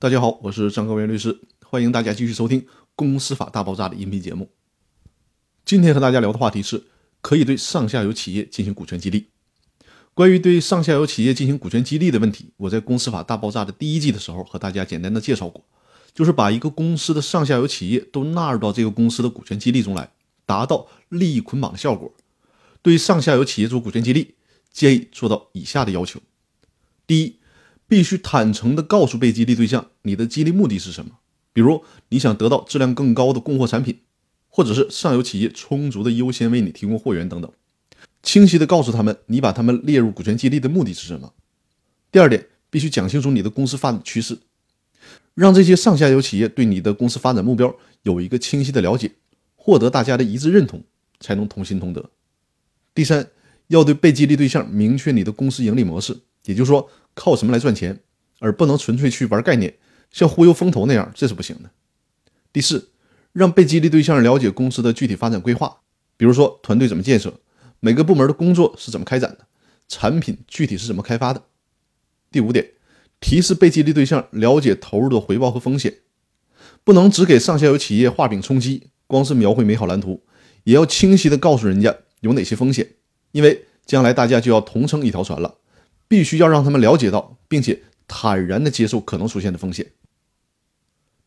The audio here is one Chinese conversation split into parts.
大家好，我是张高原律师，欢迎大家继续收听《公司法大爆炸》的音频节目。今天和大家聊的话题是，可以对上下游企业进行股权激励。关于对上下游企业进行股权激励的问题，我在《公司法大爆炸》的第一季的时候和大家简单的介绍过，就是把一个公司的上下游企业都纳入到这个公司的股权激励中来，达到利益捆绑的效果。对上下游企业做股权激励，建议做到以下的要求：第一，必须坦诚地告诉被激励对象你的激励目的是什么，比如你想得到质量更高的供货产品，或者是上游企业充足的优先为你提供货源等等，清晰地告诉他们你把他们列入股权激励的目的是什么。第二点，必须讲清楚你的公司发展趋势，让这些上下游企业对你的公司发展目标有一个清晰的了解，获得大家的一致认同，才能同心同德。第三，要对被激励对象明确你的公司盈利模式，也就是说。靠什么来赚钱，而不能纯粹去玩概念，像忽悠风投那样，这是不行的。第四，让被激励对象了解公司的具体发展规划，比如说团队怎么建设，每个部门的工作是怎么开展的，产品具体是怎么开发的。第五点，提示被激励对象了解投入的回报和风险，不能只给上下游企业画饼充饥，光是描绘美好蓝图，也要清晰的告诉人家有哪些风险，因为将来大家就要同乘一条船了。必须要让他们了解到，并且坦然地接受可能出现的风险。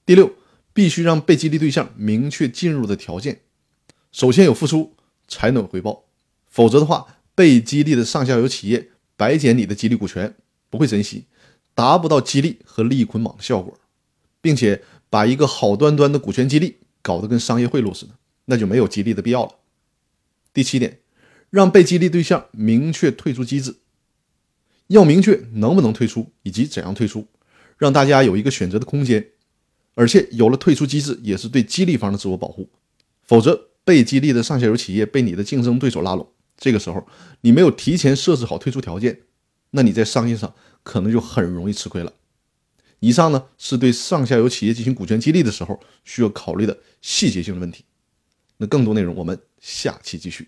第六，必须让被激励对象明确进入的条件，首先有付出才能有回报，否则的话，被激励的上下游企业白捡你的激励股权，不会珍惜，达不到激励和利益捆绑的效果，并且把一个好端端的股权激励搞得跟商业贿赂似的，那就没有激励的必要了。第七点，让被激励对象明确退出机制。要明确能不能退出以及怎样退出，让大家有一个选择的空间。而且有了退出机制，也是对激励方的自我保护。否则，被激励的上下游企业被你的竞争对手拉拢，这个时候你没有提前设置好退出条件，那你在商业上可能就很容易吃亏了。以上呢是对上下游企业进行股权激励的时候需要考虑的细节性的问题。那更多内容我们下期继续。